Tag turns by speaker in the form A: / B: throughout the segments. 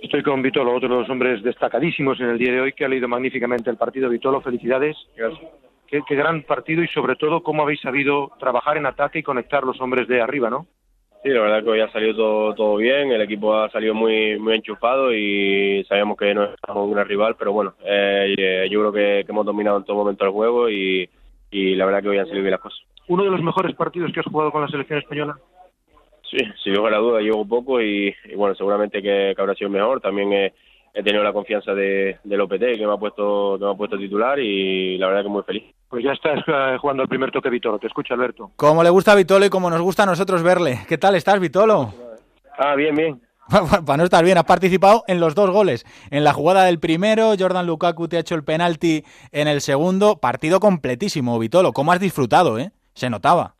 A: Estoy con Vitolo, otro de los hombres destacadísimos en el día de hoy, que ha leído magníficamente el partido. Vitolo, felicidades. Qué, qué gran partido y sobre todo cómo habéis sabido trabajar en ataque y conectar los hombres de arriba, ¿no?
B: Sí, la verdad que hoy ha salido todo, todo bien, el equipo ha salido muy muy enchufado y sabíamos que no éramos una rival, pero bueno, eh, yo creo que, que, hemos dominado en todo momento el juego y, y la verdad que hoy han salido bien las cosas.
A: ¿Uno de los mejores partidos que has jugado con la selección española?
B: Sí, sin lugar a duda, llevo poco y, y bueno, seguramente que, que, habrá sido mejor. También he, he tenido la confianza de, de Lopetegui, que me ha puesto que me ha puesto titular y la verdad que muy feliz.
A: Pues ya estás uh, jugando el primer toque Vitolo, te escucha Alberto.
C: Como le gusta a Vitolo y como nos gusta a nosotros verle. ¿Qué tal estás, Vitolo?
B: Ah, bien, bien.
C: Para no estar bien, has participado en los dos goles. En la jugada del primero, Jordan Lukaku te ha hecho el penalti en el segundo. Partido completísimo, Vitolo. ¿Cómo has disfrutado, eh? Se notaba.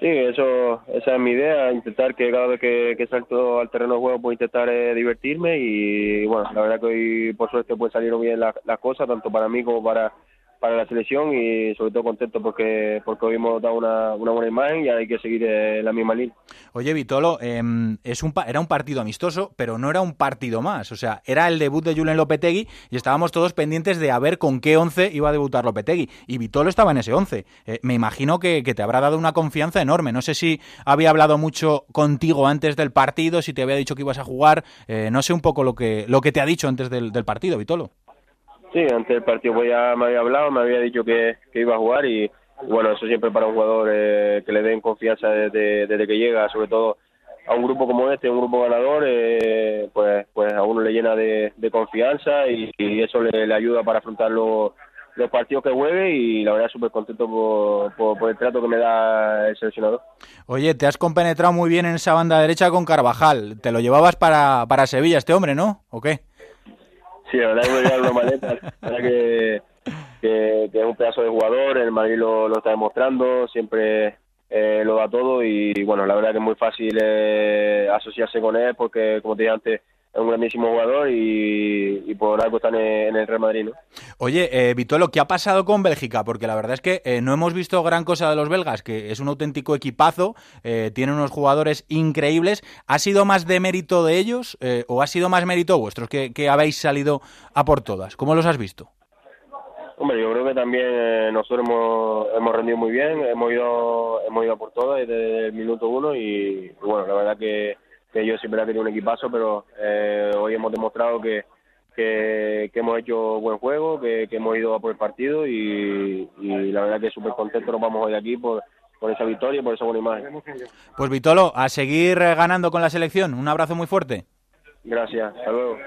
B: Sí, eso, esa es mi idea, intentar que cada vez que, salto al terreno de juego puedo intentar eh, divertirme y bueno, la verdad que hoy por suerte pues salieron bien las, las cosas, tanto para mí como para, para la selección y sobre todo contento porque porque hoy hemos dado una, una buena imagen y hay que seguir en la misma línea.
C: Oye, Vitolo, eh, es un era un partido amistoso, pero no era un partido más. O sea, era el debut de Julen Lopetegui y estábamos todos pendientes de a ver con qué once iba a debutar Lopetegui. Y Vitolo estaba en ese once. Eh, me imagino que, te habrá dado una confianza enorme. No sé si había hablado mucho contigo antes del partido, si te había dicho que ibas a jugar. Eh, no sé un poco lo que, lo que te ha dicho antes del partido, Vitolo.
B: Sí, antes del partido pues ya me había hablado, me había dicho que, que iba a jugar y bueno, eso siempre para un jugador eh, que le den confianza desde, desde que llega, sobre todo a un grupo como este, un grupo ganador, eh, pues pues a uno le llena de, de confianza y, eso le, le, ayuda para afrontar los, los partidos que juegue y la verdad súper contento por, por, por, el trato que me da el seleccionador.
C: Oye, te has compenetrado muy bien en esa banda derecha con Carvajal. Te lo llevabas para, para Sevilla este hombre, ¿no? ¿O qué?
B: Sí, la verdad que me que, es un pedazo de jugador, el Madrid lo, lo está demostrando, siempre eh, lo da todo y bueno, la verdad que es muy fácil eh, asociarse con él porque como te dije antes es un grandísimo jugador y, y por algo está en, en el Real Madrid, ¿no?
C: Oye, eh, Vitolo, ¿qué ha pasado con Bélgica? Porque la verdad es que eh, no hemos visto gran cosa de los belgas, que es un auténtico equipazo, eh, tiene unos jugadores increíbles. ¿Ha sido más de mérito de ellos eh, o ha sido más mérito vuestros que, que habéis salido a por todas? ¿Cómo los has visto?
B: Hombre, yo creo que también eh, nosotros hemos, hemos rendido muy bien, hemos ido, hemos ido a por todas desde el minuto uno y, y bueno, la verdad que que ellos siempre han tenido un equipazo, pero eh, hoy hemos demostrado que, que, que, hemos hecho buen juego, que, que, hemos ido a por el partido y, y la verdad que súper contentos nos vamos hoy aquí por, por esa victoria y por esa buena imagen.
C: Pues Vitolo, a seguir ganando con la selección. Un abrazo muy fuerte.
B: Gracias, hasta luego.